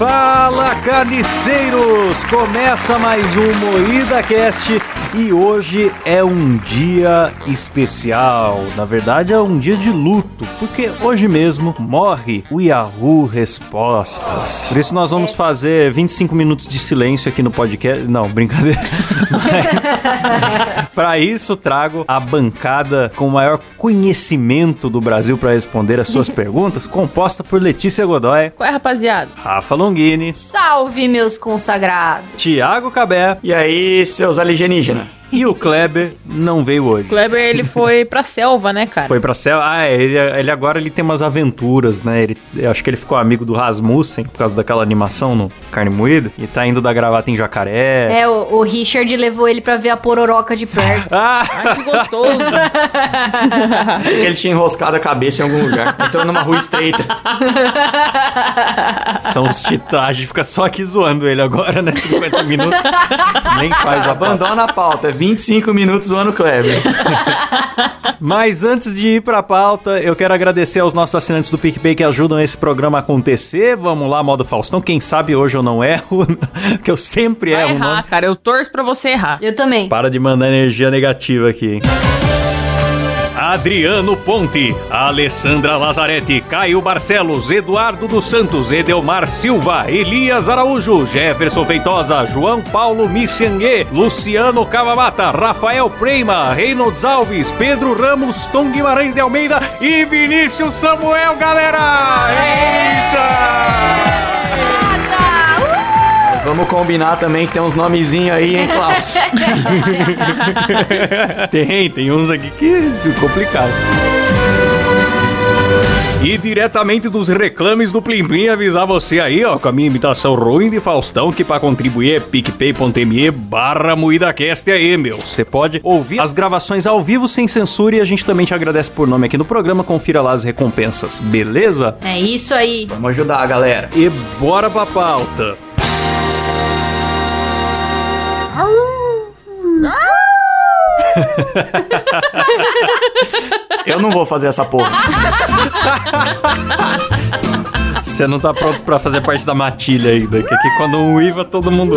Fala carniceiros! Começa mais um Moída Cast e hoje é um dia especial. Na verdade, é um dia de luto, porque hoje mesmo morre o Yahoo Respostas. Por isso, nós vamos fazer 25 minutos de silêncio aqui no podcast. Não, brincadeira. Mas, para isso, trago a bancada com o maior conhecimento do Brasil para responder as suas perguntas, composta por Letícia Godoy. Qual é, rapaziada? Rafa Longini. Salve, meus consagrados. Tiago Cabé. E aí, seus alienígenas? E o Kleber não veio hoje. Kleber, ele foi pra selva, né, cara? Foi pra selva. Ah, é, ele, ele agora ele tem umas aventuras, né? Ele, eu acho que ele ficou amigo do Rasmussen por causa daquela animação no Carne Moída. E tá indo da gravata em jacaré. É, o, o Richard levou ele pra ver a pororoca de perto. Ah! Ai, que gostoso. ele tinha enroscado a cabeça em algum lugar. Entrou numa rua estreita. São os titãs. A gente fica só aqui zoando ele agora, né? 50 minutos. Nem faz a pauta. Abandona a pauta. 25 minutos zoando Kleber. Mas antes de ir pra pauta, eu quero agradecer aos nossos assinantes do PicPay que ajudam esse programa a acontecer. Vamos lá, modo Faustão. Quem sabe hoje eu não erro, que eu sempre Vai erro. o errar, cara. Eu torço pra você errar. Eu também. Para de mandar energia negativa aqui, hein? Adriano Ponte, Alessandra Lazarete, Caio Barcelos, Eduardo dos Santos, Edelmar Silva, Elias Araújo, Jefferson Feitosa, João Paulo Missiangue, Luciano Cavamata, Rafael Preima, Reynolds Alves, Pedro Ramos, Tom Guimarães de Almeida e Vinícius Samuel, galera! Eita! Vamos combinar também que tem uns nomezinhos aí, hein, Klaus? tem, tem uns aqui que é complicado. E diretamente dos reclames do Plim Plim avisar você aí, ó, com a minha imitação ruim de Faustão, que para contribuir é picpay.me barra moídacast aí, meu. Você pode ouvir as gravações ao vivo sem censura e a gente também te agradece por nome aqui no programa, confira lá as recompensas, beleza? É isso aí. Vamos ajudar a galera. E bora pra pauta. Eu não vou fazer essa porra. Você não tá pronto pra fazer parte da matilha ainda, que aqui quando um uiva, todo mundo.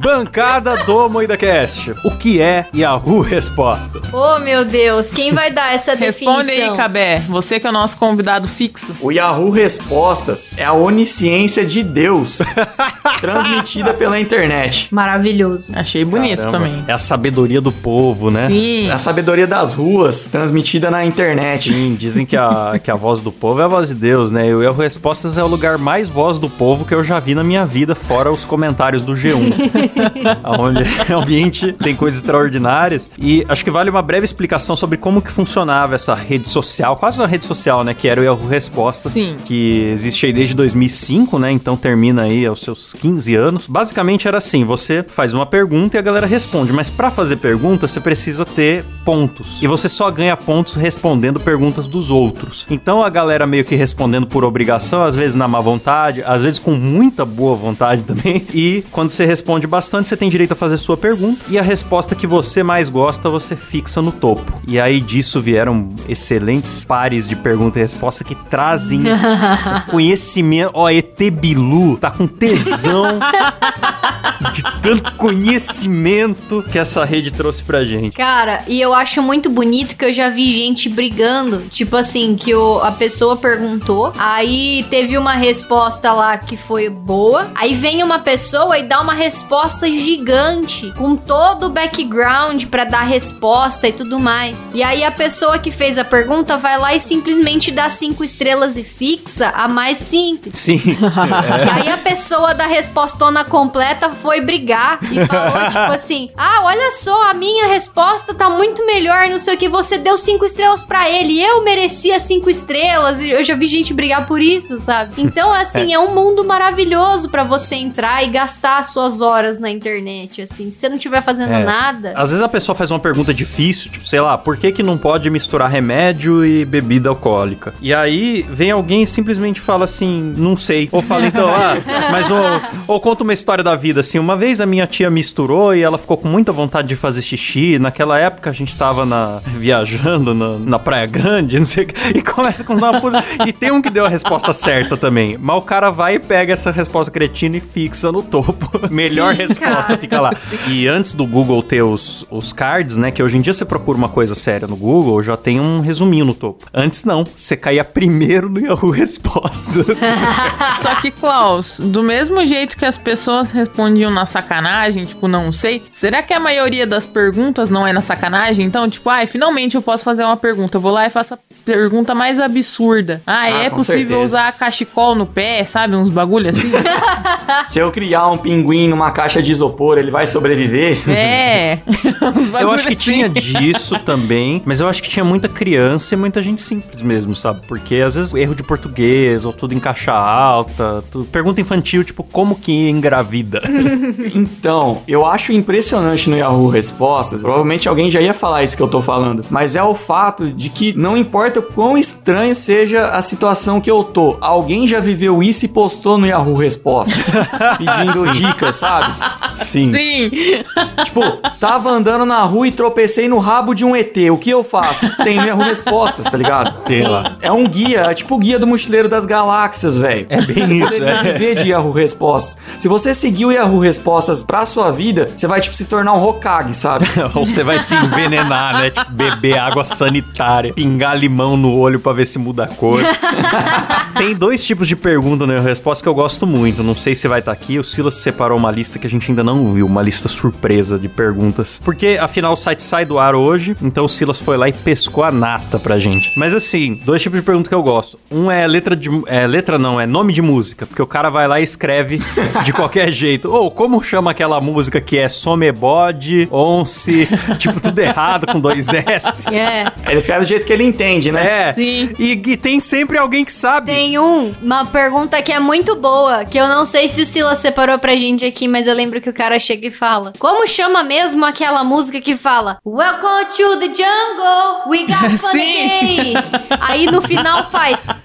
Bancada do MoídaCast. O que é Yahoo Respostas? Oh, meu Deus. Quem vai dar essa definição? Responde aí, Cabé. Você que é o nosso convidado fixo. O Yahoo Respostas é a onisciência de Deus transmitida pela internet. Maravilhoso. Achei bonito Caramba, também. É a sabedoria do povo, né? Sim. É a sabedoria das ruas transmitida na internet. Sim, dizem que a, que a voz do povo é a voz de Deus, né? E o Yahoo Respostas é o lugar mais voz do povo que eu já vi na minha vida, fora os comentários do G1. onde realmente tem coisas extraordinárias. E acho que vale uma breve explicação sobre como que funcionava essa rede social, quase uma rede social, né? Que era o Yahoo Respostas. Sim. Que existe aí desde 2005, né? Então termina aí aos seus 15 anos. Basicamente era assim, você faz uma pergunta e a galera responde. Mas para fazer pergunta, você precisa ter pontos. E você só ganha pontos respondendo perguntas dos outros. Então a galera meio que respondendo por obrigação, às vezes na má vontade, às vezes com muita boa vontade também. E quando você responde bastante, você tem direito a fazer sua pergunta. E a resposta que você mais gosta, você fixa no topo. E aí disso vieram excelentes pares de pergunta e resposta que trazem conhecimento. Ó, ET Bilu tá com tesão de tanto conhecimento que essa rede trouxe pra gente. Cara, e eu acho muito bonito que eu já vi gente brigando. Tipo assim, que o, a pessoa perguntou, aí teve uma resposta lá que foi boa. Aí vem uma pessoa e dá uma resposta gigante, com todo o background pra dar resposta e tudo mais. E aí a pessoa que fez a pergunta vai lá e simplesmente dá cinco estrelas e fixa a mais simples. Sim. E aí a pessoa da respostona completa foi brigar e falou, tipo assim: Ah, olha só, a minha resposta tá muito melhor, não sei o que. Você deu cinco estrelas pra ele, eu merecia cinco estrelas. Eu já vi gente brigar por isso, sabe? Então, assim, é um mundo maravilhoso pra você entrar e gastar as suas horas na internet, assim. Se você não estiver fazendo É. nada. Às vezes a pessoa faz uma pergunta difícil, tipo, sei lá, por que que não pode misturar remédio e bebida alcoólica? E aí vem alguém e simplesmente fala assim, não sei. Ou fala então, ah, mas ou, ou conta uma história da vida, assim, uma vez a minha tia misturou e ela ficou com muita vontade de fazer xixi. Naquela época a gente tava na, viajando na, na Praia Grande, não sei o que, e começa com uma puta... E tem um que deu a resposta certa também. Mas o cara vai e pega essa resposta cretina e fixa no topo. Melhor Sim, resposta fica lá. E antes do Google ter os, os cards, né? Que hoje em dia você procura uma coisa séria no Google, já tem um resuminho no topo. Antes não, você caía primeiro no Yahoo Respostas. Só que, Klaus, do mesmo jeito que as pessoas respondiam na sacanagem, tipo, não sei, será que a maioria das perguntas não é na sacanagem? Então, tipo, ai, finalmente eu posso fazer uma pergunta. Eu vou lá e faço a pergunta mais absurda. Ah, Ah, é possível certeza. usar cachecol no pé, sabe? Uns bagulho assim? Se eu criar um pinguim numa caixa de isopor, ele vai sobreviver? é. Eu acho que assim. tinha disso também, mas eu acho que tinha muita criança e muita gente simples mesmo, sabe? Porque às vezes erro de português, ou tudo em caixa alta, tudo- pergunta infantil, tipo, como que engravida? Então, eu acho impressionante no Yahoo Respostas, provavelmente alguém já ia falar isso que eu tô falando, mas é o fato de que não importa o quão estranho seja a situação que eu tô, alguém já viveu isso e postou no Yahoo Respostas, pedindo dicas, sabe? Sim. Sim. Tipo, tava andando na rua e tropecei no rabo de um ET, o que eu faço? Tem no Yahoo Respostas, tá ligado? Tem lá. É um guia, é tipo o guia do Mochileiro das Galáxias, velho. É bem isso, Você é. viver de Yahoo Respostas. Se você seguir o Yahoo Respostas pra sua vida, você vai, tipo, se tornar um Hokage, sabe? Ou você vai se envenenar, né? Tipo, beber água sanitária, pingar limão no olho pra ver se muda a cor. Tem dois tipos de pergunta na resposta que eu gosto muito. Não sei se vai estar aqui. O Silas separou uma lista que a gente ainda não viu, uma lista surpresa de perguntas. Porque afinal o site sai do ar hoje, então o Silas foi lá e pescou a nata pra gente. Mas assim, dois tipos de pergunta que eu gosto. Um é letra de. É, letra não, é nome de música. Porque o cara vai lá e escreve de qualquer jeito. Ou como chama aquela música que é Somebody, Once, tipo, tudo errado com dois S. É. Ele escreve do jeito que ele entende, né? É. Sim. E, e tem sempre alguém que sabe. Tem um, uma pergunta que é muito boa, que eu não sei se o Silas separou pra gente aqui, mas eu lembro lembro que o cara chega e fala. Como chama mesmo aquela música que fala Welcome to the jungle, we got fun Sim. again. Aí no final faz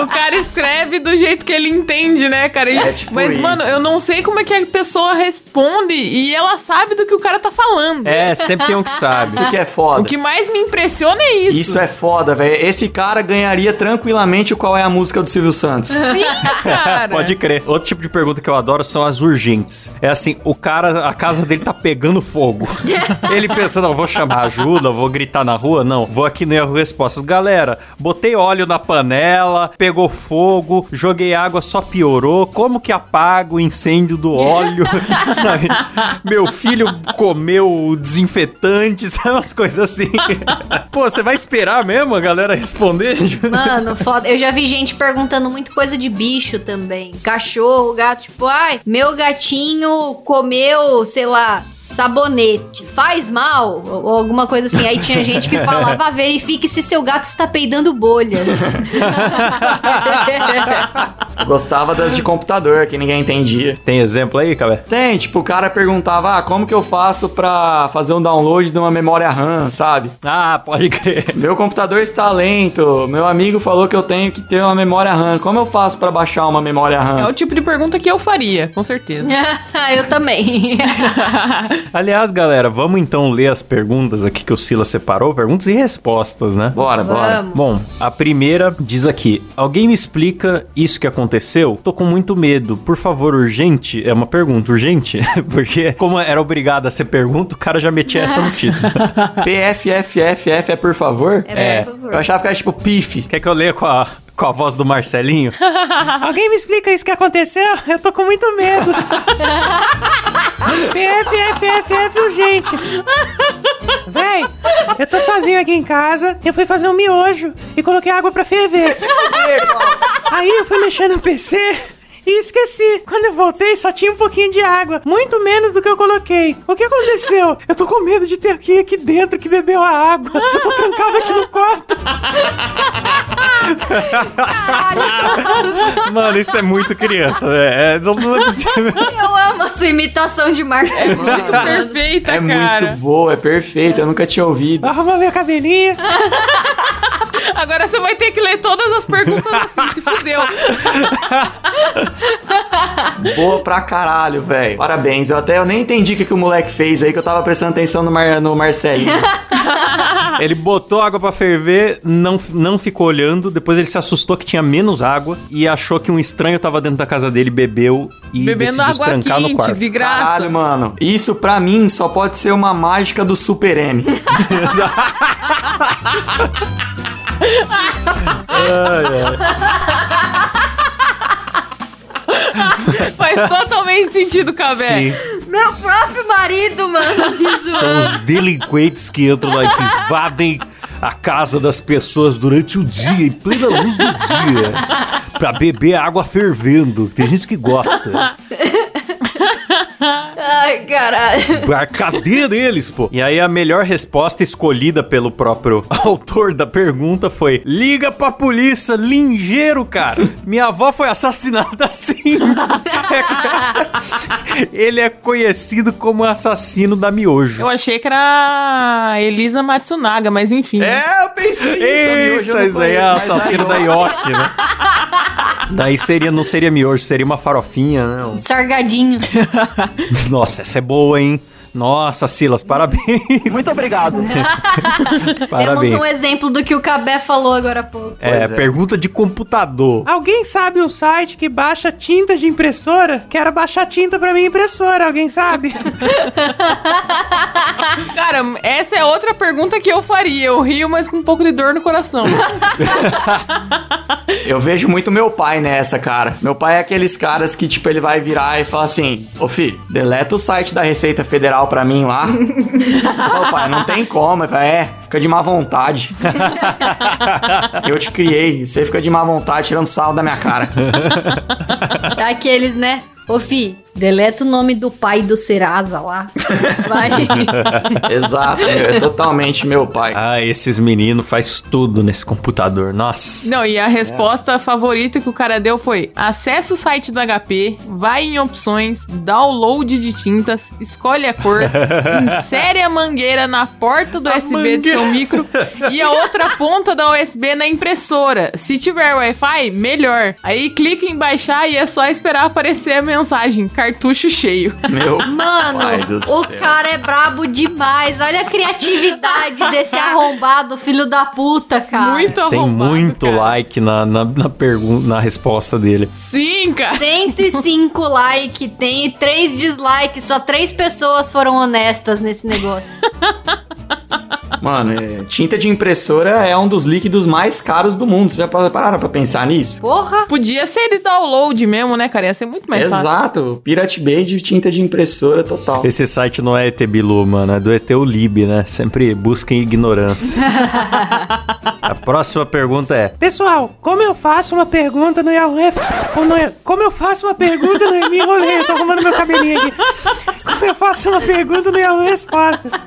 O cara escreve do jeito que ele entende, né, cara? E, é, tipo mas, isso. mano, eu não sei como é que a pessoa responde e ela sabe do que o cara tá falando. É, sempre tem um que sabe. Isso que é foda. O que mais me impressiona é isso. Isso é foda, velho. Esse cara ganharia tranquilamente o qual é a música do Silvio Santos. Sim, cara. Pode crer. Outro tipo de pergunta que eu adoro são as urgentes. É assim, o cara, a casa dele tá pegando fogo. Ele pensa, não, vou chamar ajuda, vou gritar na rua. Não, vou aqui no erro respostas. Galera, botei óleo na panela, pegou fogo, joguei água, só piorou. Como que apaga o incêndio do óleo? sabe? Meu filho comeu desinfetante, sabe? Umas coisas assim. Pô, você vai esperar mesmo a galera responder? Mano, foda. Eu já vi gente perguntando muito coisa de bicho também. Cachorro, gato, tipo, ai, meu gatinho comeu, sei lá. Sabonete, faz mal? Ou alguma coisa assim. Aí tinha gente que falava: "Ah, verifique se seu gato está peidando bolhas. Eu Gostava das de computador, que ninguém entendia. Tem exemplo aí, Cabé? Tem, tipo, o cara perguntava, ah, como que eu faço pra fazer um download de uma memória RAM, sabe? Ah, pode crer. Meu computador está lento, meu amigo falou que eu tenho que ter uma memória RAM. Como eu faço pra baixar uma memória É RAM? o tipo de pergunta que eu faria, com certeza. Eu também. Aliás, galera, vamos então ler as perguntas aqui que o Sila separou, perguntas e respostas, né? Bora, bora. Vamos. Bom, a primeira diz aqui: Alguém me explica isso que aconteceu? Tô com muito medo. Por favor, urgente? É uma pergunta, urgente? Porque, como era obrigado a ser pergunta, o cara já metia essa no título. PFFFF é por favor? É, por favor. Eu achava que era tipo PIF. Quer que eu leia com a, com a voz do Marcelinho? Alguém me explica isso que aconteceu? Eu tô com muito medo. PFFFF urgente. Véi, eu tô sozinho aqui em casa. Eu fui fazer um miojo e coloquei água pra ferver. Aí eu fui mexer no PC e esqueci. Quando eu voltei, só tinha um pouquinho de água. Muito menos do que eu coloquei. O que aconteceu? Eu tô com medo de ter aqui aqui dentro que bebeu a água. Eu tô trancado aqui no quarto. Mano, isso é muito criança. É, é- não, não é possível. Eu amo a sua imitação de Marcelo. Muito perfeita, É cara. muito boa, é perfeita, eu nunca tinha ouvido. Arruma meu cabelinho. Agora você vai ter que ler todas as perguntas assim, se fudeu. Boa pra caralho, velho. Parabéns. Eu até eu nem entendi o que, que o moleque fez aí, que eu tava prestando atenção no, Mar, no Marcelinho. Ele botou água pra ferver, não, não ficou olhando. Depois ele se assustou que tinha menos água e achou que um estranho tava dentro da casa dele, bebeu e Bebendo decidiu se água trancar no quente, quarto. de graça. Caralho, mano. Isso pra mim só pode ser uma mágica do Super M. Faz totalmente sentido, Cabé. Sim. Meu próprio marido, mano, São os delinquentes que entram lá e que invadem a casa das pessoas durante o dia, em plena luz do dia, pra beber água fervendo. Tem gente que gosta. Ai, caralho. A cadeia deles, pô. E aí a melhor resposta escolhida pelo próprio autor da pergunta foi: liga pra polícia, lingeiro, cara. Minha avó foi assassinada assim. Ele é conhecido como assassino da miojo. Eu achei que era a Elisa Matsunaga, mas enfim. É, eu pensei isso. Eita, não isso daí é assassino da Yoki, né? Daí seria, não seria miojo, seria uma farofinha, né? Um- Sargadinho. Nossa, essa é boa, hein? Nossa, Silas, parabéns. Muito obrigado. parabéns. Temos um exemplo do que o Cabé falou agora há pouco. É, é. pergunta de computador. Alguém sabe um site que baixa tinta de impressora? Quero baixar tinta pra minha impressora, alguém sabe? Cara, essa é outra pergunta que eu faria. Eu rio, mas com um pouco de dor no coração. Eu vejo muito meu pai nessa, cara. Meu pai é aqueles caras que, tipo, ele vai virar e fala assim: Ô filho, deleta o site da Receita Federal pra mim lá. Ô pai, não tem como. Ele fala, é, fica de má vontade. Eu te criei, você fica de má vontade tirando sal da minha cara. Daqueles, né? Ô, fi, deleta o nome do pai do Serasa lá. Vai. Exato, é totalmente meu pai. Ah, esses meninos faz tudo nesse computador. Nossa. Não, e a resposta favorita que o cara deu foi: acessa o site do HP, vai em opções, download de tintas, escolhe a cor, insere a mangueira na porta do USB do mangueira. seu micro e a outra ponta da USB na impressora. Se tiver Wi-Fi, melhor. Aí clica em baixar e é só esperar aparecer a mensagem: cartucho cheio. Meu Mano, o céu. cara é brabo demais. Olha a criatividade desse arrombado, filho da puta, cara. Muito Tem arrombado, muito cara. like na, na, na, pergun- na resposta dele. Sim, cara. 105 like, tem 3 dislikes, só 3 pessoas foram honestas nesse negócio. Mano, é, tinta de impressora é um dos líquidos mais caros do mundo. Vocês já pararam pra pensar nisso? Porra! Podia ser de download mesmo, né, cara? Ia ser muito mais fácil. Exato, Pirate Bay de tinta de impressora total. Esse site não é ET Bilu, mano, é do ET Lib, né? Sempre busquem ignorância. A próxima pergunta é: Pessoal, como eu faço uma pergunta no Yahoo como, eu- faço uma pergunta no... Me enrolei, tô arrumando meu cabelinho aqui. Como eu faço uma pergunta no Yahoo Respostas?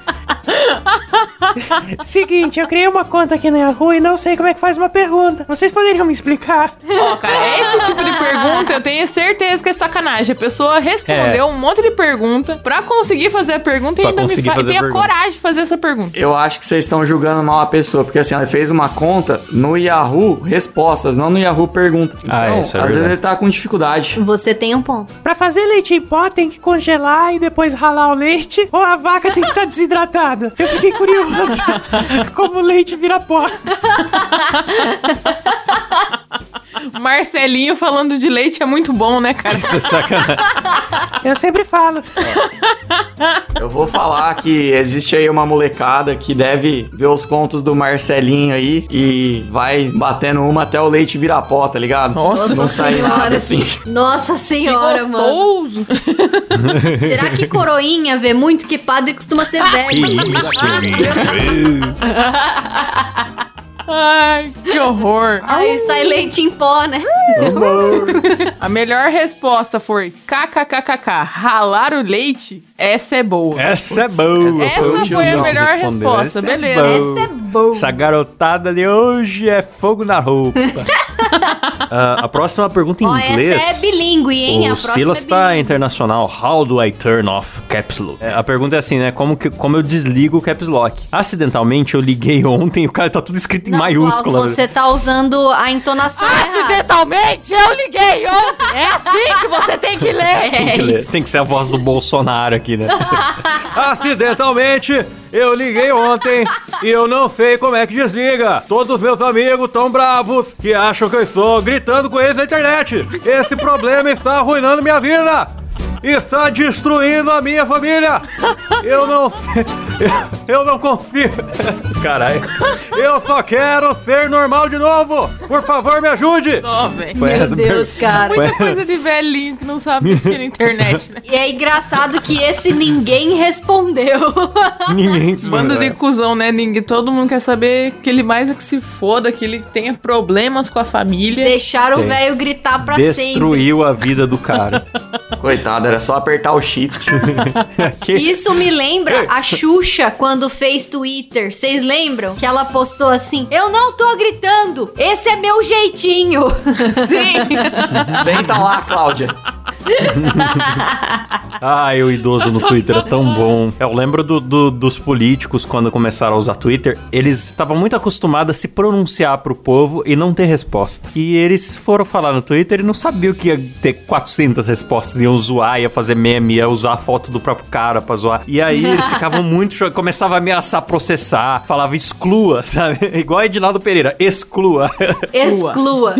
Seguinte, eu criei uma conta aqui no Yahoo e não sei como é que faz uma pergunta. Vocês poderiam me explicar? Ó, cara, esse tipo de pergunta eu tenho certeza que é sacanagem. A pessoa respondeu um monte de pergunta pra conseguir fazer a pergunta e Pra ainda me fa- a tem a coragem de fazer essa pergunta. Eu acho que vocês estão julgando mal a pessoa, porque assim, ela fez uma conta no Yahoo Respostas, não no Yahoo Perguntas. Então, Ah, isso é às vezes ele tá com dificuldade. Você tem um ponto. Pra fazer leite em pó tem que congelar e depois ralar o leite ou a vaca tem que estar desidratada? Eu fiquei curioso como o leite vira pó. Marcelinho falando de leite é muito bom, né, cara? Isso é sacanagem. Eu sempre falo. Eu vou falar que existe aí uma molecada que deve ver os contos do Marcelinho aí e vai batendo uma até o leite virar pó, tá ligado? Nossa não sai senhora. nada assim. Nossa Que senhora, mano. Será que coroinha vê muito que padre costuma ser velho? Isso, Ai, que horror. Aí sai leite em pó, né? A melhor resposta foi kkkk. Ralar o leite? Essa é boa. Essa é boa. Essa foi a tiozão que melhor respondeu. resposta, Essa é beleza. boa. Essa é boa. Essa garotada de hoje é fogo na roupa. Ah, a próxima pergunta em Ó, inglês. essa é bilíngue, hein? a O próxima Silas é tá internacional. How do I turn off caps lock? É, a pergunta é assim, né? Como, que, como eu desligo o caps lock? Acidentalmente eu liguei ontem e o cara tá tudo escrito em Não, maiúscula. Klaus, você tá usando a entonação errada. Acidentalmente eu liguei ontem. É assim que você tem que ler. Tem que, ler. Tem que ser a voz do Bolsonaro aqui, né? Acidentalmente, eu liguei ontem e eu não sei como é que desliga. Todos os meus amigos tão bravos que acham que eu estou gritando com eles na internet. Esse problema está arruinando minha vida. Está destruindo a minha família. Eu não sei. Eu não confio. Caralho. Eu só quero ser normal de novo. Por favor, me ajude. Foi Meu essa Deus, per- cara. Muita coisa de velhinho que não sabe mexer na internet, né? E é engraçado que esse ninguém respondeu. Ninguém Bando de cuzão, né? Ninguém, todo mundo quer saber que ele mais é que se foda, que ele tenha problemas com a família. Deixaram o Tem. velho gritar pra sempre. Destruiu a vida do cara. Coitado, era só apertar o shift. Isso me lembra a Xuxa quando fez Twitter. Vocês lembram? Que ela postou assim: Eu não tô gritando, esse é meu jeitinho. Sim! Senta lá, Cláudia. Ai, o idoso no Twitter é tão bom. Eu lembro do- do- dos políticos quando começaram a usar Twitter. Eles estavam muito acostumados a se pronunciar pro povo e não ter resposta. E eles foram falar no Twitter e não sabiam que ia ter 400 respostas. Iam zoar, ia fazer meme, ia usar a foto do próprio cara pra zoar. E aí eles ficavam muito. cho- Começava a ameaçar processar. Falava exclua, sabe? Igual Edinaldo Pereira, exclua. Exclua.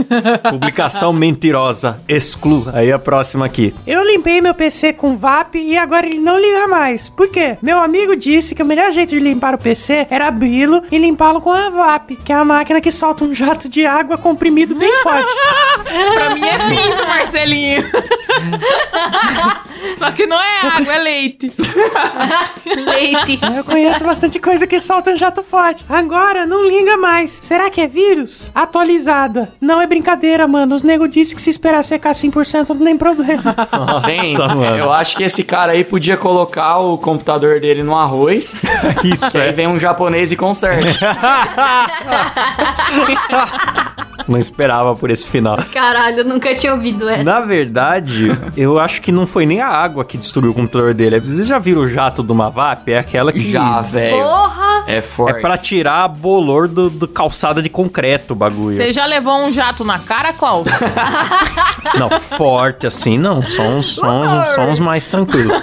Publicação mentirosa, exclua. Aí a próxima aqui. Eu limpei meu PC com VAP e agora ele não liga mais. Por quê? Meu amigo disse que o melhor jeito de limpar o PC era abri-lo e limpá-lo com a VAP, que é a máquina que solta um jato de água comprimido bem forte. pra mim é pinto, Marcelinho. Só que não é água, é leite. Leite. Eu conheço bastante coisa que solta um jato forte. Agora não liga mais. Será que é vírus? Atualizada. Não é brincadeira, mano. Os nego disse que se esperar secar 100% não tem problema. Tem. Nossa, mano. Eu acho que esse cara aí podia colocar o computador dele no arroz. Isso aí é. vem um japonês e conserta. Não esperava por esse final. Caralho, eu nunca tinha ouvido essa. Na verdade, eu acho que não foi nem a água que destruiu o computador dele. Vocês já viram o jato do Mavap? É aquela que. Já, velho. Porra! É É forte. pra tirar a bolor do, do calçada de concreto o bagulho. Você já levou um jato na cara, Klaus? Não, forte assim, não. Só uns, só uns mais tranquilos.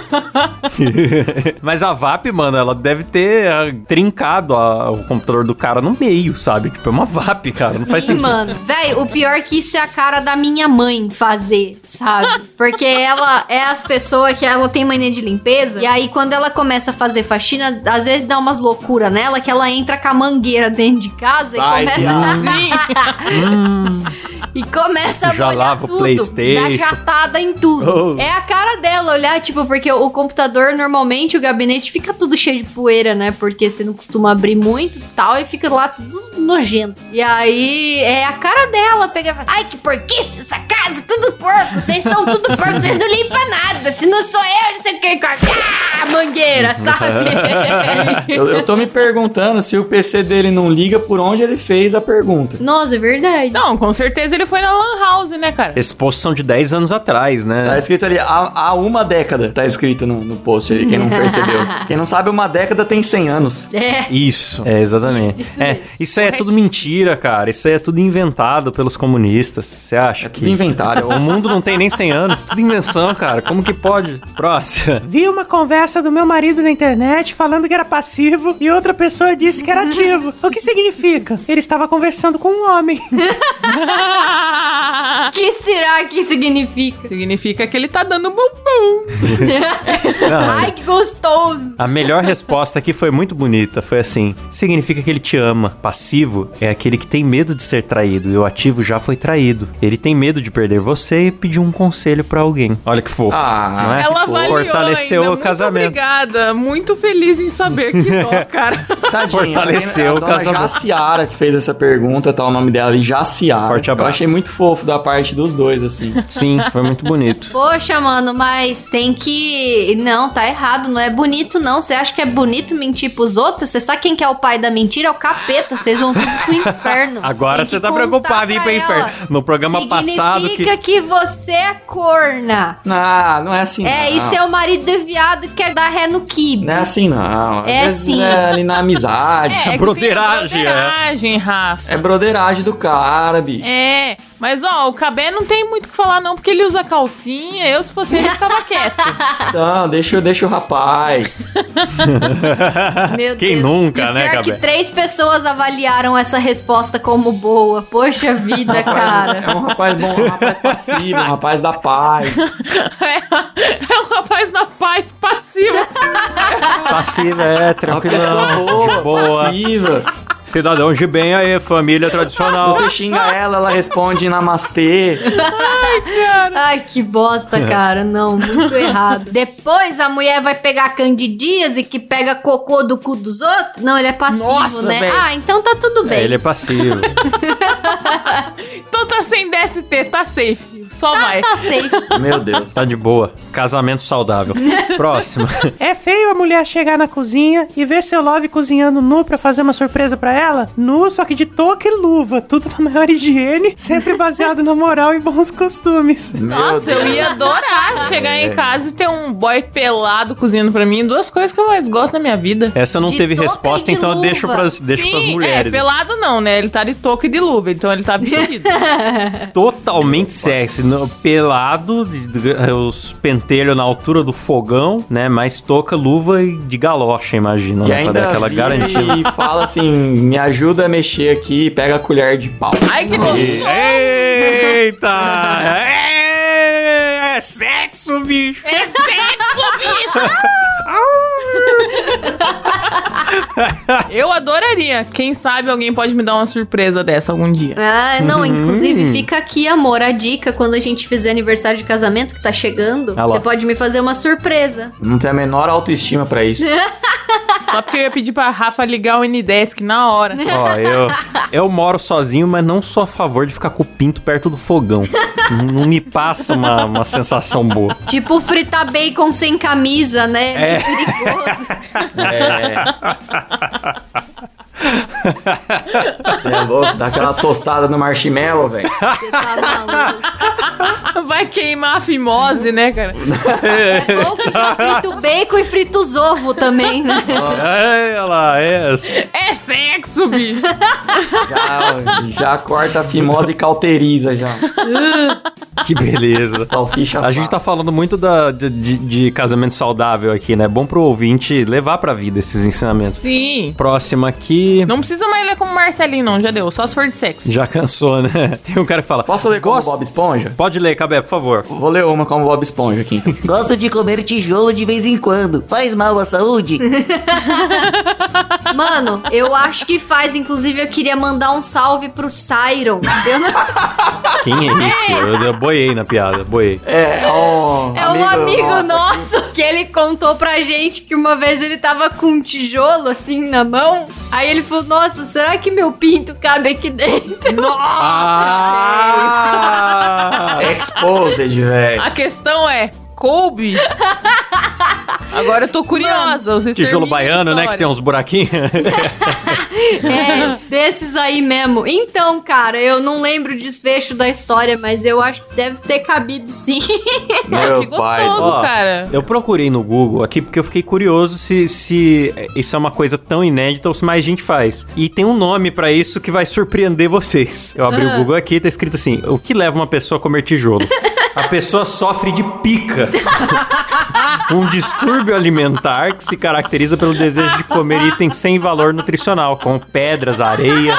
Mas a VAP, mano, ela deve ter ah, trincado a- o computador do cara no meio, sabe? Tipo, é uma VAP, cara. Não faz Sim, sentido. mano. Véi, o pior é que isso é a cara da minha mãe fazer, sabe? Porque ela é as pessoas que ela tem mania de limpeza. E aí, quando ela começa a fazer faxina, às vezes dá umas loucuras nela que ela entra com a mangueira dentro de casa Sai, e começa Sim. E começa a Já molhar lava o tudo, PlayStation. Dá jatada em tudo. Oh. É a cara dela olhar, tipo, porque o computador, normalmente, o gabinete fica tudo cheio de poeira, né? Porque você não costuma abrir muito e tal, e fica lá tudo nojento. E aí, é a cara dela pegar e falar, ai, que porquice essa casa, tudo porco, vocês estão tudo porco, vocês não limpam nada, se não sou eu, não sei o que, ah, mangueira, sabe? Eu, eu tô me perguntando se o PC dele não liga por onde ele fez a pergunta. Nossa, é verdade. Não, com certeza ele foi na Lan House, né, cara? São de 10 anos atrás, Tá né? escrito ali, há, há uma década. Tá escrito no, no post ali, quem não percebeu. Quem não sabe, uma década tem 100 anos. É. Isso, é exatamente. Isso, isso é, isso aí é tudo mentira, cara. Isso aí é tudo inventado pelos comunistas. Você acha É que tudo inventário. o mundo não tem nem 100 anos? Tudo invenção, cara. Como que pode? Próxima. Vi uma conversa do meu marido na internet falando que era passivo e outra pessoa disse que era ativo. O que significa? Ele estava conversando com um homem. O que será que significa? Significa que ele tá dando bumbum. Não, Ai, que gostoso. A melhor resposta aqui foi muito bonita. Foi assim: significa que ele te ama. Passivo é aquele que tem medo de ser traído. E o ativo já foi traído. Ele tem medo de perder você e pedir um conselho pra alguém. Olha que fofo. Ah, não é? Ela Fortaleceu ainda. o casamento. Muito obrigada. Muito feliz em saber que dó, cara. Tadinha, Fortaleceu a o casamento. Jaciara que fez essa pergunta, tá o nome dela ali, Jaciara. Forte Eu abraço. achei muito fofo da parte dos dois, assim. Sim, foi muito bonito. Poxa, mano, mas tem que. Não, tá errado. Não é bonito, não. Você acha que é bonito mentir pros outros? Você sabe quem que é o pai da mentira? É o capeta. Vocês vão tudo pro inferno. Agora você que tá preocupado em ir pra pro inferno. No programa passado que. Significa que você é corna. Não, não é assim É, não. e seu marido é viado e quer dar ré no kibe. Não é assim não. Às É vezes sim. É ali na amizade. É, que tem broderagem, é. broderagem, Rafa. É broderagem do cara, bicho. É, mas ó, o Cabé não tem muito o que falar não, porque ele usa calcinha, eu se fosse ele ficava quieto. Não, deixa, deixa o rapaz. Meu Quem Deus. nunca, E né, pior que três pessoas avaliaram essa resposta como boa. Poxa vida, cara. É um rapaz bom, um rapaz passivo, um rapaz da paz. É, é um rapaz na paz passiva. Passiva, é, Uma tranquilão. pessoa boa, de boa. passiva. Cidadão de bem aí, família tradicional. Você xinga ela, ela responde namastê. Ai, que bosta, cara. Não, muito errado. Depois a mulher vai pegar candidíase que pega cocô do cu dos outros? Não, ele é passivo, Nossa, né? velho. Ah, então tá tudo bem. É, ele é passivo. Então tá sem DST, tá safe. Só vai. Tá safe. Meu Deus. Tá de boa. Casamento saudável. Próximo. É feio a mulher chegar na cozinha e ver seu love cozinhando nu pra fazer uma surpresa pra ela? Nu, só que de touca e luva. Tudo na maior higiene, sempre baseado na moral e bons costumes. Meu Nossa, eu Deus. ia adorar chegar em casa e ter um boy pelado cozinhando pra mim. Duas coisas que eu mais gosto na minha vida. Essa não De teve resposta, então eu luva. deixo pras, deixo Sim, pras É, mulheres. pelado não, né? Ele tá de touca e de luva, então ele tá vestido. Totalmente sexy. no- Pelado, os pentelhos na altura do fogão, né? Mais touca, luva e de galocha, imagina. E né? Pra dar ainda aquela garantia. e fala assim, me ajuda a mexer aqui e pega a colher de pau. Ai, que gostoso. Eita! É, é sexo, bicho! É sexo, bicho! Eu adoraria. Quem sabe alguém pode me dar uma surpresa dessa algum dia. Ah, não, Uhum. inclusive fica aqui, amor, a dica. Quando a gente fizer aniversário de casamento, que tá chegando, lá. você pode me fazer uma surpresa. Não tem a menor autoestima pra isso. Só porque eu ia pedir pra Rafa ligar o N-Desk na hora. Ó, eu, eu moro sozinho, mas não sou a favor de ficar com o pinto perto do fogão. não, me passa uma, uma sensação boa. Tipo fritar bacon sem camisa, né? É. Meio perigoso. É. ハハハハ! Você é louco? Dá aquela tostada no marshmallow, velho. Você tá maluco. Vai queimar a fimose, né, cara? É bom que já frita o bacon e frita os ovos também, né? Olha lá, é. É sexo, bicho. Já, já corta a fimose e cauteriza já. Que beleza. Salsicha A gente tá falando muito da, de, de- de casamento saudável aqui, né? Bom pro ouvinte levar pra vida esses ensinamentos. Sim. Próximo aqui. Não precisa is on my mais ler como Marcelinho, não. Já deu. Só se for de sexo. Já cansou, né? Tem um cara que fala. Posso ler como Gosto- Bob Esponja? Pode ler, Cabé, por favor. Vou ler uma como Bob Esponja aqui. então. Gosto de comer tijolo de vez em quando. Faz mal à saúde? Mano, eu acho que faz. Inclusive, eu queria mandar um salve pro Siron. Eu não... Quem é esse? Eu, eu boiei na piada, boiei. É, um É um amigo nosso nosso que ele contou pra gente que uma vez ele tava com um tijolo assim na mão. Aí ele falou: Nossa, será que meu pinto cabe aqui dentro? Ah! Exposed, velho. A questão é, coube? Agora eu tô curiosa. Vocês Tijolo baiano, né? Que tem uns buraquinhos. É, desses aí mesmo. Então, cara, eu não lembro o desfecho da história, mas eu acho que deve ter cabido sim. Meu que pai. gostoso, Ó, cara. Eu procurei no Google aqui porque eu fiquei curioso se, se isso é uma coisa tão inédita ou se mais gente faz. E tem um nome pra isso que vai surpreender vocês. Eu abri o Google aqui e tá escrito assim: o que leva uma pessoa a comer tijolo? A pessoa sofre de pica. um distúrbio alimentar que se caracteriza pelo desejo de comer itens sem valor nutricional, como pedras, areia.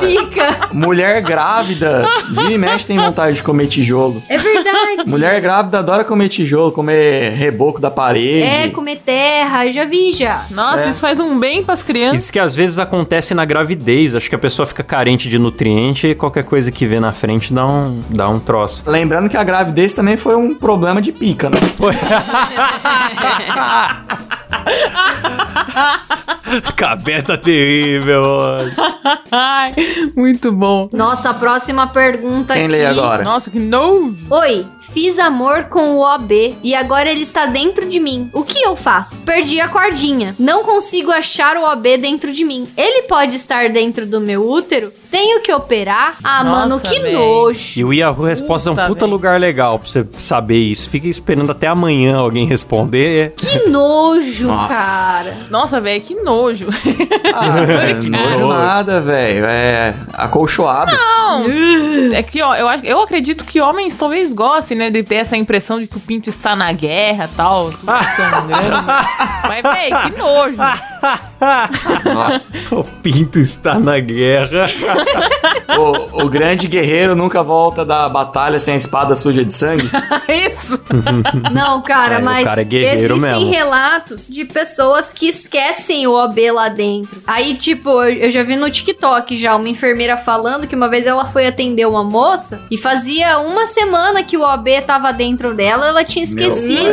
Pica. Mulher grávida, vira e mexe tem vontade de comer tijolo. É verdade. Mulher grávida adora comer tijolo, comer reboco da parede. É, comer terra, eu já vi já. Nossa, É. isso faz um bem pras crianças. Isso que às vezes acontece na gravidez. Acho que a pessoa fica carente de nutriente e qualquer coisa que vê na frente dá um, dá um troço. Lembrando que a gravidez também foi um problema de pica, né? Cabeta terrível. muito bom. Nossa, a próxima pergunta Quem aqui. lê agora? Nossa, que novo. Oi, fiz amor com o OB e agora ele está dentro de mim. O que eu faço? Perdi a cordinha. Não consigo achar o OB dentro de mim. Ele pode estar dentro do meu útero? Tenho que operar? Ah, Nossa, mano, que véi. nojo. E o Yahoo Resposta é um Puta, puta velho. lugar legal pra você saber isso. Fica esperando até amanhã alguém responder. Que nojo, Nossa. cara. Nossa, velho, que nojo. Ah, é, nojo nada, velho. É acolchoado. Não. É que, ó, eu, acho- eu acredito que homens talvez gostem, né, de ter essa impressão de que o pinto está na guerra e tal, tudo sangrando. Mas, velho, que nojo. Nossa. O pinto está na guerra. o, o grande guerreiro nunca volta da batalha sem a espada suja de sangue. Isso. Não, cara, É, o mas cara é guerreiro existem mesmo. relatos de pessoas que esquecem o OB lá dentro. Aí, tipo, eu, eu já vi no TikTok já uma enfermeira falando que uma vez ela foi atender uma moça e fazia uma semana que o OB tava dentro dela, ela tinha esquecido.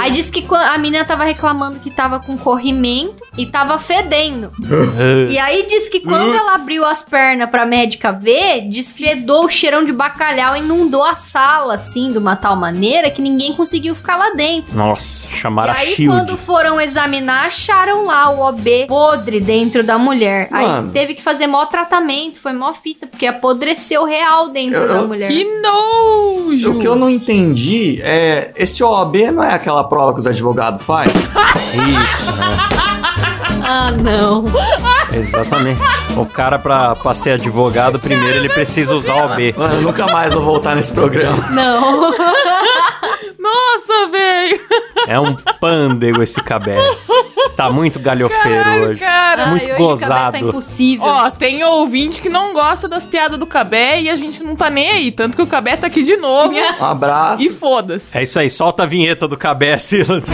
Aí disse que a menina tava reclamando que tava com corrimento e tava fedendo. E aí disse que quando ela abriu as pernas pra médica ver, disse que fedou o cheirão de bacalhau e inundou a sala, assim, de uma tal maneira que ninguém conseguiu ficar lá dentro. Nossa, E chamaram a aí, Shield. quando foram examinar, acharam lá o OB podre dentro da mulher. Mano. Aí teve que fazer mó tratamento, foi mó fita, porque apodreceu real dentro Eu- da eu- mulher. Que nojo. O que eu não entendi é. Esse OAB não é aquela prova que os advogados fazem? Isso, né? Ah, não. Exatamente. O cara, pra, pra ser advogado, primeiro ele precisa usar o B. Mano, eu nunca mais vou voltar nesse programa. Não. Nossa, velho. É um pândego esse cabé. Tá muito galhofeiro Caralho, hoje. cara. Muito Ai, hoje o cabelo gozado. Tá impossível. Ó, tem ouvinte que não gosta das piadas do Cabé e a gente não tá nem aí. Tanto que o Cabé tá aqui de novo. Um abraço. e foda-se. É isso aí, solta a vinheta do cabé, Silas.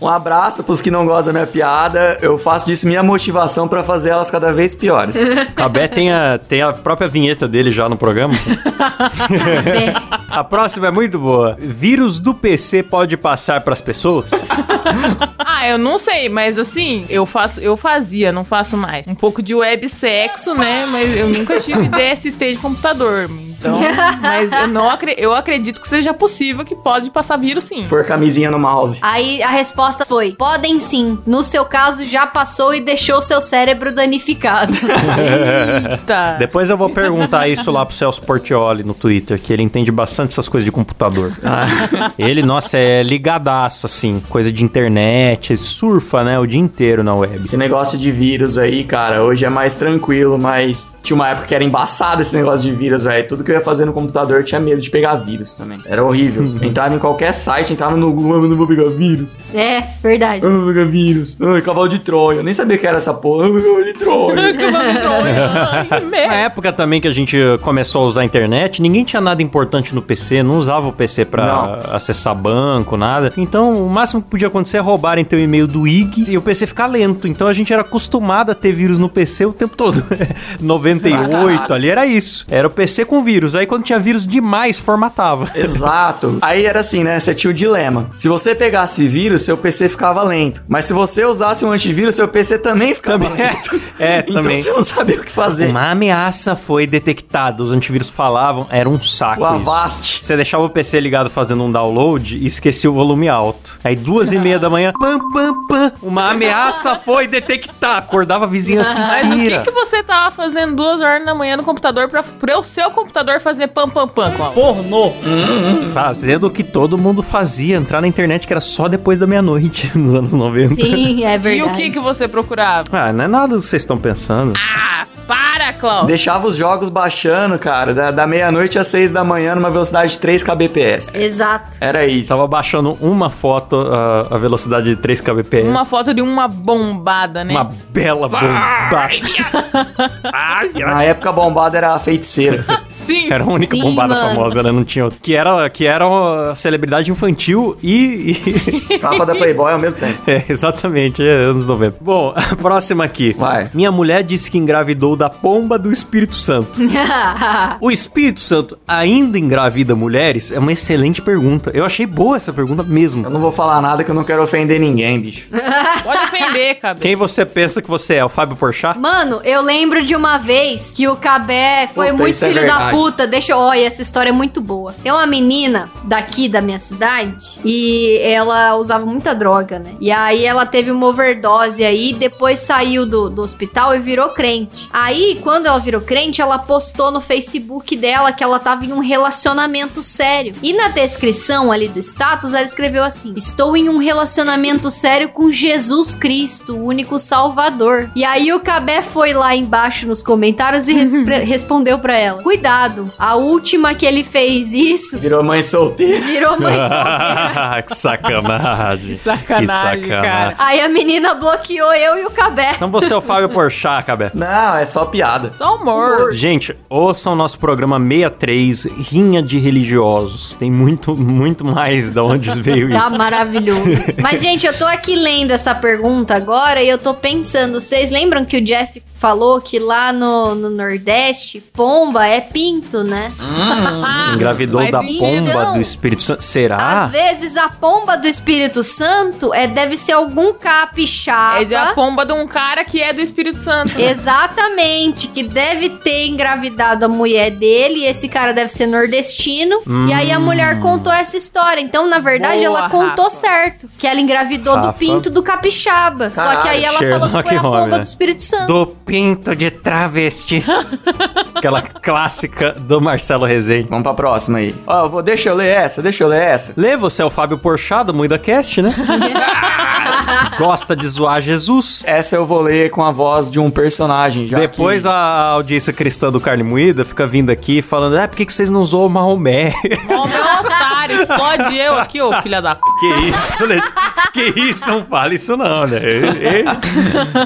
Um abraço pros que não gostam da minha piada. Eu faço disso minha motivação pra fazer elas cada vez piores. O cabé tem a, tem a própria vinheta dele já no programa. A próxima é muito boa. Vírus do PC pode passar pras pessoas? Ah, eu não sei, mas assim, eu faço, eu fazia, não faço mais. Um pouco de web sexo, né? Mas eu nunca tive DST de computador. Então, mas eu não acre- eu acredito que seja possível que pode passar vírus sim. Pôr camisinha no mouse. Aí a resposta foi: podem sim. No seu caso, já passou e deixou seu cérebro danificado. Eita. Depois eu vou perguntar isso lá pro Celso Portioli no Twitter, que ele entende bastante essas coisas de computador. Ele, nossa, é ligadaço, assim, coisa de internet, surfa, né, o dia inteiro na web. Esse negócio de vírus aí, cara, hoje é mais tranquilo, mas tinha uma época que era embaçado esse negócio de vírus, velho. Tudo que eu ia fazer no computador eu tinha medo de pegar vírus também. Era horrível. entrava em qualquer site, entrava no Google, eu não vou pegar vírus. é, verdade. Não vou pegar vírus. Ai, cavalo de Troia. Eu nem sabia que era essa porra. Ai, cavalo de Troia. Ai, que Na merda. época também que a gente começou a usar a internet, ninguém tinha nada importante no PC, não usava o PC pra acessar banco, nada. Então, o máximo que podia acontecer é roubarem teu e-mail do IG e o PC ficar lento. Então, a gente era acostumado a ter vírus no PC o tempo todo. 98, ali era isso. Era o PC com vírus. Aí, quando tinha vírus demais, formatava. Exato. Aí era assim, né? Você tinha o dilema. Se você pegasse vírus, seu PC ficava lento. Mas se você usasse um antivírus, seu PC também ficava Também. lento. É, então também. você não sabia o que fazer. Uma ameaça foi detectada. Os antivírus falavam, era um saco isso. Avast. Você deixava o PC ligado fazendo um download e esquecia o volume alto. Aí duas e meia da manhã, pam, pam, pam, uma ameaça foi detectar. Acordava a vizinha assim, Mas o que, que você tava fazendo duas horas da manhã no computador pra, pra o seu computador fazer pam pam pam? Pornô. Fazendo o que todo mundo fazia, entrar na internet que era só depois da meia-noite, nos anos 90. Sim, é verdade. E o que que você procurava? Ah, não é nada do que vocês estão pensando. Para, Klaus. Deixava os jogos baixando, cara, da, da meia-noite às seis da manhã numa velocidade de 3 kbps. Exato. Era isso. Tava baixando uma foto a, a velocidade de 3 kbps. Uma foto de uma bombada, né? Uma bela bomba. Na época a bombada era a feiticeira. Sim. Era a única Sim, bombada mano. famosa, ela não tinha outra. Que era, que era uma celebridade infantil e. e- Capa da Playboy ao mesmo tempo. é, exatamente, é anos 90. Bom, a próxima aqui. Vai. Minha mulher disse que engravidou da pomba do Espírito Santo. O Espírito Santo ainda engravida mulheres? É uma excelente pergunta. Eu achei boa essa pergunta Eu mesmo. não vou falar nada que eu não quero ofender ninguém, bicho. Pode ofender, cabelo. Quem você pensa que você é? O Fábio Porchat? Mano, eu lembro de uma vez que o Cabé foi Puta, muito é filho da verdade. Puta. Deixa eu. Olha, essa história é muito boa. Tem uma menina daqui da minha cidade e ela usava muita droga, né? E aí ela teve uma overdose aí, depois saiu do, do hospital e virou crente. Aí, quando ela virou crente, ela postou no Facebook dela que ela tava em um relacionamento sério. E na descrição ali do status, ela escreveu assim: Estou em um relacionamento sério com Jesus Cristo, o único salvador. E aí o Cabé foi lá embaixo nos comentários e respre- respondeu pra ela: Cuidado, a última que ele fez isso Virou mãe solteira. virou mãe solteira. que sacanagem. Que sacanagem, cara. Aí a menina bloqueou eu e o Cabé. Então você é o Fábio Porchat, Cabé. Não, é só piada. Só humor. Gente, ouçam nosso programa 63, Rinha de Religiosos. Tem muito, muito mais de onde veio Tá isso. maravilhoso. Mas, gente, eu tô aqui lendo essa pergunta agora e eu tô pensando, vocês lembram que o Jeff falou que lá no, no Nordeste, pomba é pinto, né? Engravidou Faz da pomba do Espírito Santo. Às Será? vezes a pomba do Espírito Santo é deve ser algum capixaba. É da pomba de um cara que é do Espírito Santo. Exatamente, que deve ter engravidado a mulher dele, e esse cara deve ser nordestino, e aí a Hum. mulher contou essa história. Então, na verdade, Boa, ela contou Rafa. certo, que ela engravidou do Rafa. pinto do capixaba. Só que aí ela falou que Sherlock foi a pomba Holmes, né? do Espírito Santo. Do pinto de travesti. Aquela clássica do Marcelo Rezende. Vamos pra próxima aí. Ó, eu vou, deixa eu ler essa, deixa eu ler essa. Lê, você é o Fábio Porchat do Muida Cast, né? Gosta de zoar Jesus. Essa eu vou ler com a voz de um personagem. Já Depois que... a audiência cristã do Carne Moída fica vindo aqui falando: Ah, por que, que vocês não zoam o Maomé? Ó, meu otário, explode eu aqui, ô filha da p. que isso, né? Que isso, não fala isso não, né?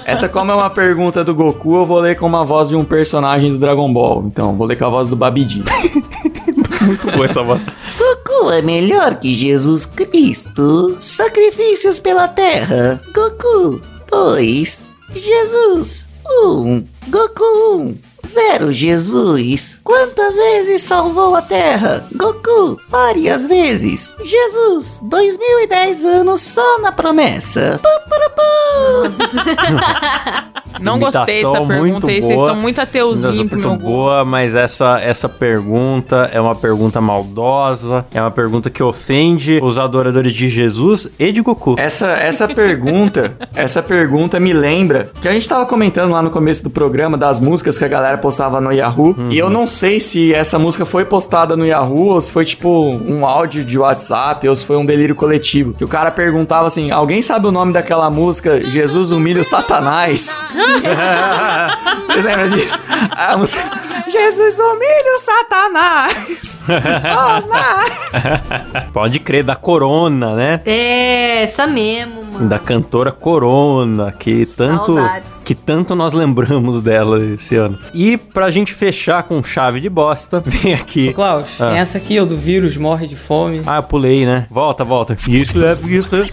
Essa, como é uma pergunta do Goku, eu vou ler com uma voz de um personagem do Dragon Ball. Então, vou ler com a voz do Babidi. Muito boa essa voz. Goku é melhor que Jesus Cristo. Sacrifícios pela terra. Goku. 2. Jesus. 1. Um. Goku 1. Um. Zero Jesus. Quantas vezes salvou a Terra? Goku. Várias vezes. Jesus. 2010 anos só na promessa. Não gostei dessa pergunta muito aí, vocês estão muito Imitação ateuzinho pro muito meu gosto. boa, mas essa, essa pergunta é uma pergunta maldosa, é uma pergunta que ofende os adoradores de Jesus e de Goku. Essa, essa pergunta, essa pergunta me lembra que a gente tava comentando lá no começo do programa das músicas que a galera postava no Yahoo. E eu não sei se essa música foi postada no Yahoo ou se foi tipo um áudio de WhatsApp ou se foi um delírio coletivo. Que o cara perguntava assim: alguém sabe o nome daquela música Jesus humilha o Satanás? Vocês lembram disso? A música. Jesus humilha o Satanás! Oh. Pode crer, da Corona, né? É, essa mesmo, mano. Da cantora Corona, que tanto, Saudades. Que tanto nós lembramos dela esse ano. E pra gente fechar com chave de bosta, vem aqui. Klaus, Ah. essa aqui, o do vírus morre de fome. Ah, eu pulei, né? Volta, volta. Isso, leva isso.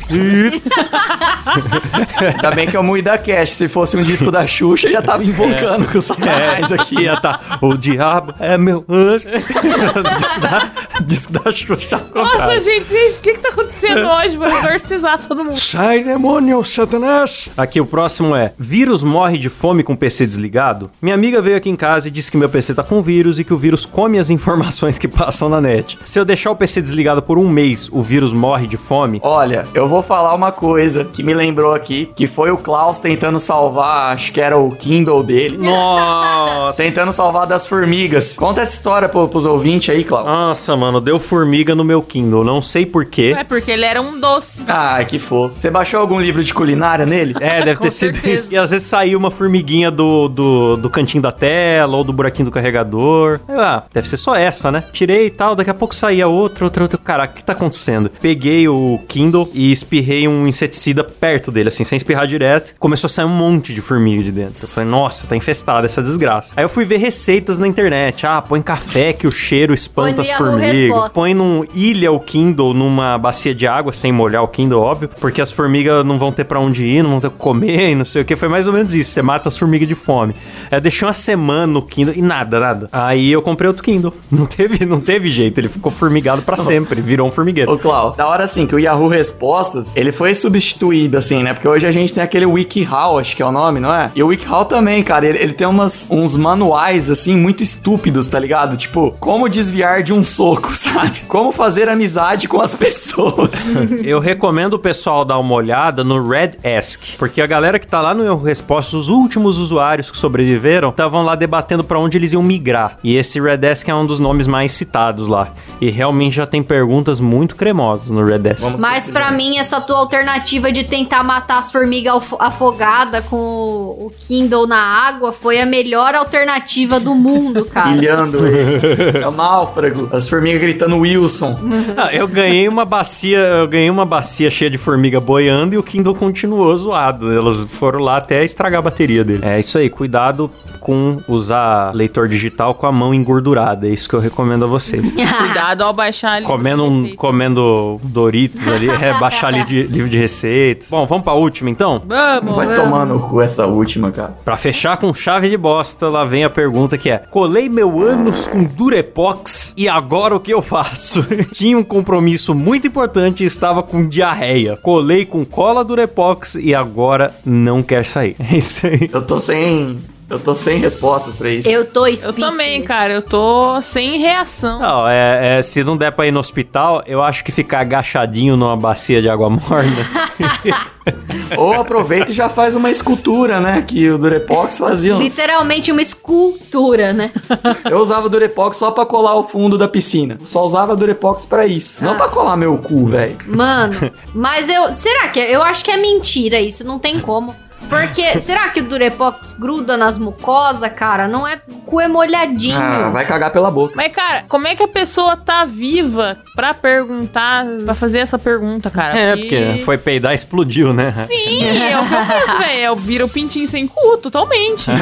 Ainda bem que eu mudo da Cash. Se fosse um disco da Xuxa, já tava invocando com o Satanás aqui. Ia tá. O diabo é meu anjo. disco, da, Xuxa. Nossa, gente, o que que tá acontecendo hoje? Vou exorcizar todo mundo. Sai, demônio, Satanás! Aqui, o próximo é: Vírus morre de fome com PC desligado? Minha amiga veio aqui em casa e disse que meu PC tá com vírus e que o vírus come as informações que passam na net. Se eu deixar o PC desligado por um mês, o vírus morre de fome? Olha, eu vou falar uma coisa que me lembrou aqui, que foi o Klaus tentando salvar, acho que era o Kindle dele. Nossa! Tentando salvar das formigas. Conta essa história pro, pros ouvintes aí, Klaus. Nossa, mano, Mano, deu formiga no meu Kindle. Não sei porquê. É porque ele era um doce. Ah, que fofo. Você baixou algum livro de culinária nele? É, deve ter sido certeza. isso. E às vezes saiu uma formiguinha do, do, do cantinho da tela ou do buraquinho do carregador. Ah, deve ser só essa, né? Tirei e tal, daqui a pouco saía outra, outra, outra. Caraca, o que tá acontecendo? Peguei o Kindle e espirrei um inseticida perto dele, assim, sem espirrar direto. Começou a sair um monte de formiga de dentro. Eu falei, nossa, tá infestada essa desgraça. Aí eu fui ver receitas na internet. Ah, põe café que o cheiro espanta as formigas. Põe num ilha o Kindle numa bacia de água, sem molhar o Kindle, óbvio, porque as formigas não vão ter pra onde ir, não vão ter o que comer e não sei o que. Foi mais ou menos isso. Você mata as formigas de fome. Eu deixei uma semana no Kindle e nada, nada. Aí eu comprei outro Kindle. Não teve, não teve jeito. Ele ficou formigado pra sempre. Virou um formigueiro. Ô, Klaus, da hora assim que o Yahoo Respostas, ele foi substituído, assim, né? Porque hoje a gente tem aquele WikiHow, acho que é o nome, não é? E o WikiHow também, cara, ele, ele tem umas, uns manuais, assim, muito estúpidos, tá ligado? Tipo, como desviar de um soco, sabe? Como fazer amizade com as pessoas. Eu recomendo o pessoal dar uma olhada no Red Ask, porque a galera que tá lá no Erro Resposta, os últimos usuários que sobreviveram, estavam lá debatendo pra onde eles iam migrar. E esse Red Ask é um dos nomes mais citados lá. E realmente já tem perguntas muito cremosas no Red Ask. Vamos Mas pra mim, essa tua alternativa de tentar matar as formigas afo- afogada com o Kindle na água foi a melhor alternativa do mundo, cara. Ilhando ele. É o náufrago. As formigas gritando Wilson. Ah, eu ganhei uma bacia, eu ganhei uma bacia cheia de formiga boiando e o Kindle continuou zoado. Elas foram lá até estragar a bateria dele. É isso aí, cuidado com usar leitor digital com a mão engordurada. É isso que eu recomendo a vocês. Cuidado ao baixar ali. Comendo, um, comendo Doritos ali, é, baixar ali de, livro de receitas. Bom, vamos pra última então? Vamos. Vai tomar no cu essa última, cara. Pra fechar com chave de bosta, lá vem a pergunta que é: Colei meu ânus com Durepox e agora o que eu faço? Tinha um compromisso muito importante e estava com diarreia. Colei com cola Durepox e agora não quer sair. É isso aí. Eu tô sem. Eu tô sem respostas pra isso. Eu tô Eu speechless. também, cara. Eu tô sem reação. Não, é, é, se não der pra ir no hospital, eu acho que ficar agachadinho numa bacia de água morna. Ou aproveita e já faz uma escultura, né? Que o Durepox fazia. uns- Literalmente uma escultura, né? Eu usava Durepox só pra colar o fundo da piscina. Só usava Durepox pra isso. Não pra colar meu cu, velho. Mano, mas eu. Será que. Eu acho que é mentira isso, não tem como. Porque, será que o Durepox gruda nas mucosas, cara? Não é. O cu é molhadinho. Ah, vai cagar pela boca. Mas, cara, como é que a pessoa tá viva pra perguntar, pra fazer essa pergunta, cara? é, porque foi peidar e explodiu, né? Sim, é o que eu penso, velho. Eu viro o pintinho sem cu, totalmente.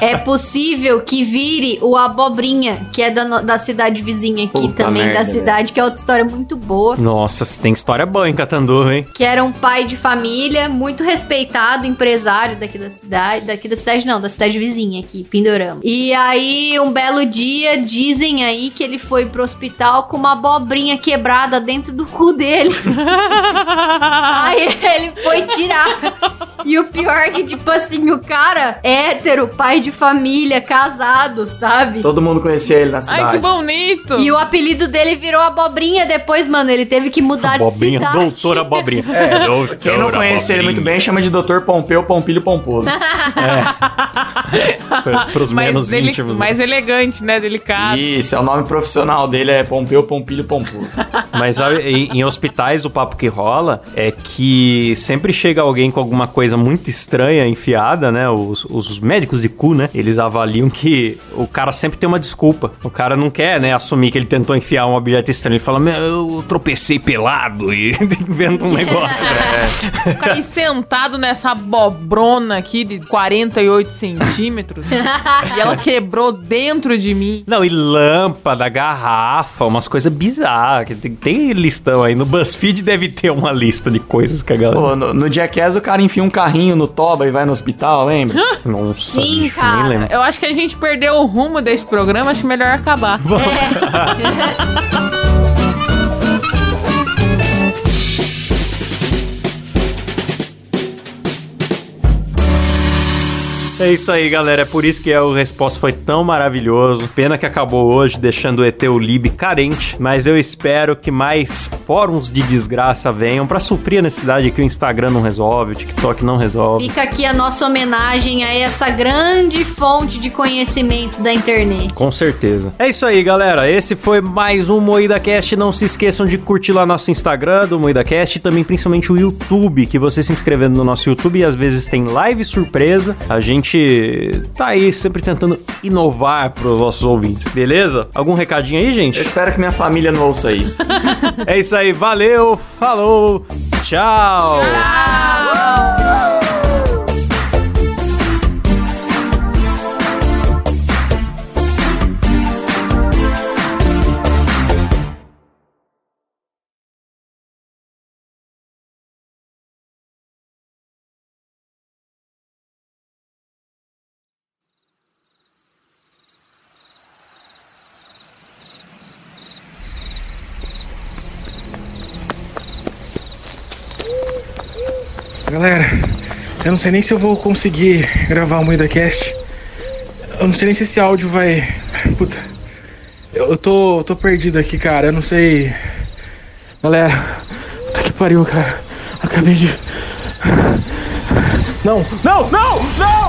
É possível que vire o Abobrinha, que é da, no- da cidade vizinha aqui Puta também, merda, da cidade, que é outra história muito boa. Nossa, tem história boa em Catandu, hein? Que era um pai de família, muito respeitado, empresário daqui da cidade. Daqui da cidade, não, da cidade vizinha aqui, Pindorama. E aí, um belo dia, dizem aí que ele foi pro hospital com uma abobrinha quebrada dentro do cu dele. aí ele foi tirar. E o pior é que, tipo assim, o cara hétero, pai de família, casado, sabe? Todo mundo conhecia ele na cidade. Ai, que bonito. E o apelido dele virou abobrinha depois, mano. Ele teve que mudar Abobrinha, de cidade. doutor Abobrinha. É, Quem não conhece ele muito bem chama de Dr. Pompeu Pompilho Pomposo. Pra, pros mais, menos deli- íntimos. né? mais elegante, né? Delicado. Isso, é o nome profissional dele, é Pompeu Pompilho Pomposo. Mas sabe, em, em hospitais o papo que rola é que sempre chega alguém com alguma coisa muito estranha enfiada, né? Os, os médicos de cu, né? Eles avaliam que o cara sempre tem uma desculpa. O cara não quer, né, assumir que ele tentou enfiar um objeto estranho. Ele fala, meu, eu tropecei pelado e inventa um negócio. né? Eu caí sentado nessa bobrona aqui de 48 centímetros e ela quebrou dentro de mim. Não, e lâmpada, garrafa, umas coisas bizarras. que Tem, tem listão aí. No BuzzFeed deve ter uma lista de coisas que a galera. Pô, no, no Jackass o cara enfia um carrinho no toba e vai no hospital, lembra? Nossa, Sim, bicho, cara. nem lembro. Eu acho que a gente perdeu o rumo desse programa, acho melhor acabar. É isso aí, galera. É por isso que é, o Resposta foi tão maravilhoso. Pena que acabou hoje, deixando o ET Lib carente. Mas eu espero que mais fóruns de desgraça venham pra suprir a necessidade que o Instagram não resolve, o TikTok não resolve. Fica aqui a nossa homenagem a essa grande fonte de conhecimento da internet. Com certeza. É isso aí, galera. Esse foi mais um Moída Cast. Não se esqueçam de curtir lá nosso Instagram do Moída Cast e também principalmente o YouTube, que você se inscrevendo no nosso YouTube e às vezes tem live surpresa. A gente tá aí sempre tentando inovar pros nossos ouvintes, beleza? Algum recadinho aí, Eu gente? espero que minha família não ouça isso. É isso aí, valeu, falou, tchau. Galera, eu não sei nem se eu vou conseguir gravar o Moída Cast. Eu não sei nem se esse áudio vai. Puta. Eu, eu tô, tô perdido aqui, cara. Eu não sei. Galera, puta que pariu, cara. Acabei de. Não, não, não, não!